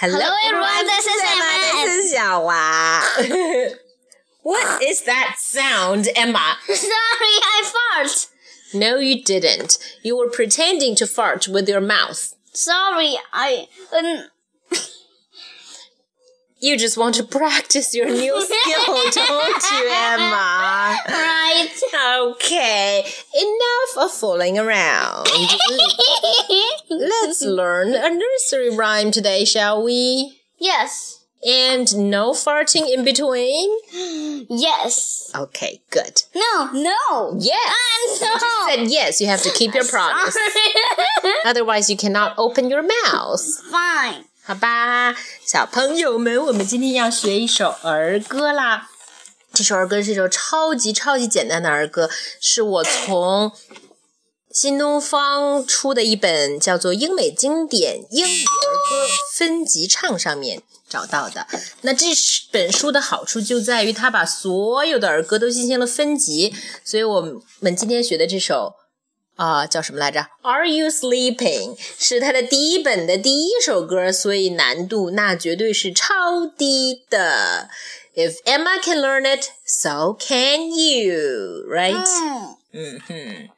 Hello, everyone, this is Emma. This is 小娃。What is that sound, Emma? Sorry, I fart. No, you didn't. You were pretending to fart with your mouth. Sorry, I um. You just want to practice your new skill, don't you, Emma? Right. Okay, enough of fooling around. Let's learn a nursery rhyme today, shall we? yes. And no farting in between? Yes. Okay, good. No. No. Yes. I'm You just said yes, you have to keep your promise. Otherwise, you cannot open your mouth. Fine. 好吧，小朋友们，我们今天要学一首儿歌啦。这首儿歌是一首超级超级简单的儿歌，是我从 新东方出的一本叫做《英美经典英语儿歌分级唱》上面找到的。那这本书的好处就在于它把所有的儿歌都进行了分级，所以我们今天学的这首。啊、叫什么来着？Are you sleeping？是它的第一本的第一首歌，所以难度那绝对是超低的。If Emma can learn it, so can you, right？嗯。嗯哼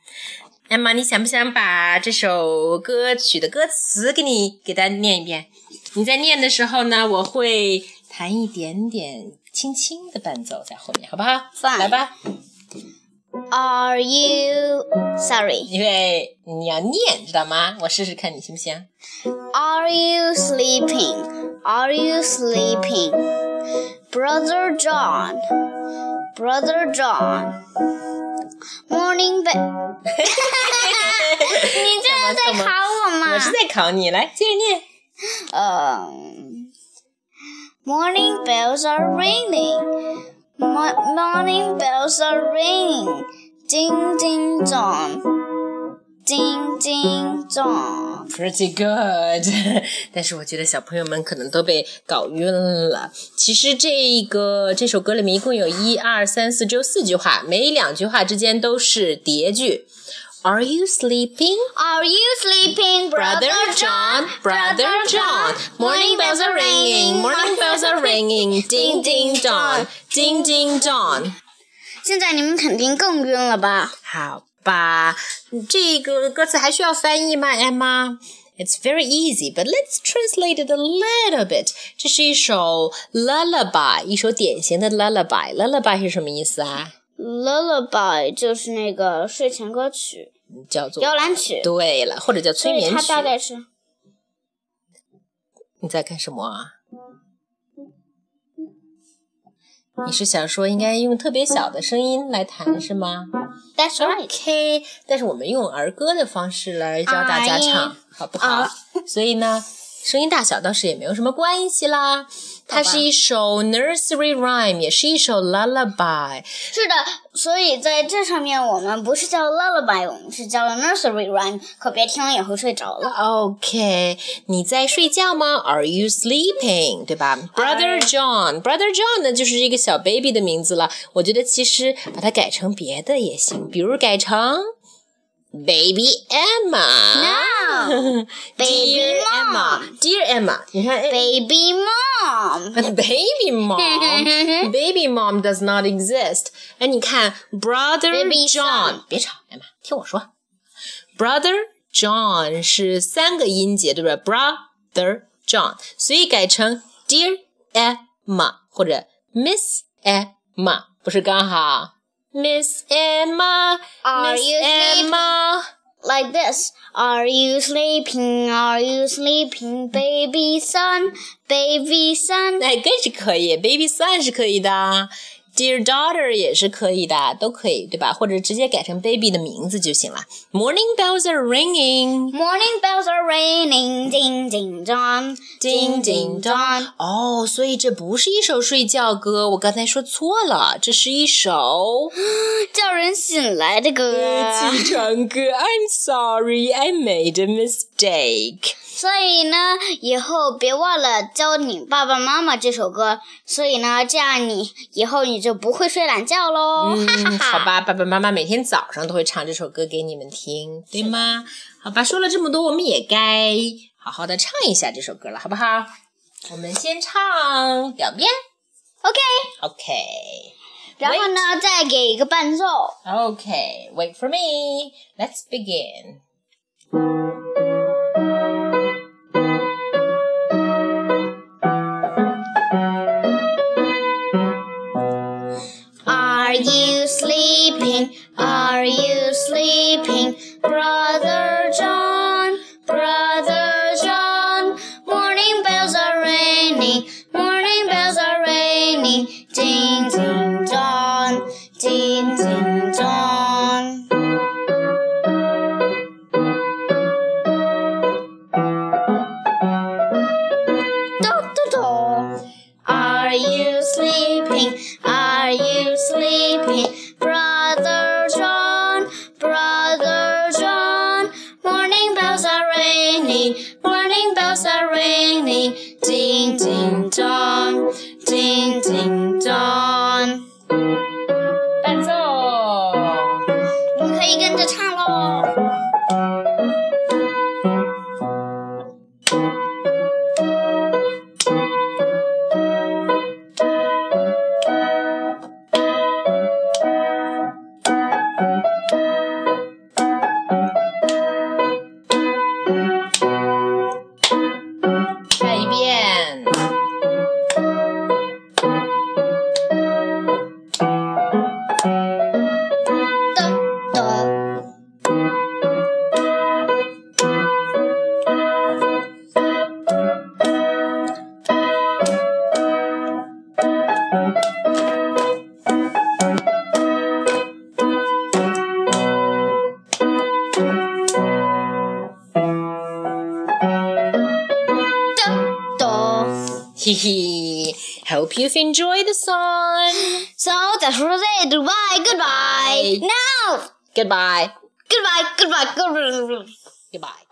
，Emma，你想不想把这首歌曲的歌词给你给大家念一遍？你在念的时候呢，我会弹一点点轻轻的伴奏在后面，好不好来吧，Are you sorry? 因为你要念，知道吗？我试试看你行不行？Are you sleeping? Are you sleeping? Brother John, Brother John. Morning bell. 你这是在考我吗？我是在考你，来接着念。呃、Morning bells are ringing. Mo- morning bells are ringing. Ding ding dong. Ding ding dong. Pretty good，但是我觉得小朋友们可能都被搞晕了。其实这个这首歌里面一共有一二三四，只有四句话，每两句话之间都是叠句。Are you sleeping? Are you sleeping, Brother John, Brother John, morning bells are ringing, morning bells are ringing, ding ding dong, ding ding dong. 现在你们肯定更晕了吧？好 吧，这个歌词还需要翻译吗，Emma？It's very easy, but let's translate it a little bit. 这是一首 lullaby，一首典型的 lullaby。lullaby 是什么意思啊？Lullaby 就是那个睡前歌曲、叫做摇篮曲，对了，或者叫催眠曲。大概是你在干什么啊？你是想说应该用特别小的声音来弹是吗 That's right。？OK，但是我们用儿歌的方式来教大家唱，好不好？啊所以呢，声音大小倒是也没有什么关系啦。它是一首 nursery rhyme，也是一首 lullaby。是的，所以在这上面我们不是叫 lullaby，我们是叫了 nursery rhyme，可别听了以后睡着了。OK，你在睡觉吗？Are you sleeping？对吧？Brother John，Brother John 呢，就是一个小 baby 的名字了。我觉得其实把它改成别的也行，比如改成 Baby Emma。 No, Baby Dear Emma，Dear Emma，你看哎 baby mom。 Baby mom，Baby mom does not exist。哎，你看，Brother Baby John， son 别吵，艾玛，听我说，Brother John 是三个音节，对不对？Brother John，所以改成 Dear Emma 或者 Miss Emma，不是刚好 ？Miss Emma，Miss Are you sleeping? Emma。 Like this. Are you sleeping? Are you sleeping, baby son? Baby son. 哎，更是可以，baby son 是可以的 ，dear daughter 也是可以的，都可以，对吧？或者直接改成 baby 的名字就行了。Morning bells are ringing，Morning bells are ringing, ding ding dong, ding ding dong. 哦，所以这不是一首睡觉歌，我刚才说错了，这是一首叫人醒来的歌。起床歌。I'm sorry, I made a mistake。所以呢，以后别忘了教你爸爸妈妈这首歌。所以呢，这样你以后你就不会睡懒觉喽。哈哈嗯，哈。好吧，爸爸妈妈每天早上都会唱这首歌给你们听，对吗？好吧，说了这么多，我们也该好好的唱一下这首歌了，好不好？我们先唱两遍。OK，OK。然后呢，再给一个伴奏。Okay, wait for me. Let's begin. Sleeping, brother 跟着唱 Hope you've enjoyed the song. So that's for today. Goodbye, goodbye. Bye. Now, Goodbye. goodbye, goodbye, goodbye. Goodbye.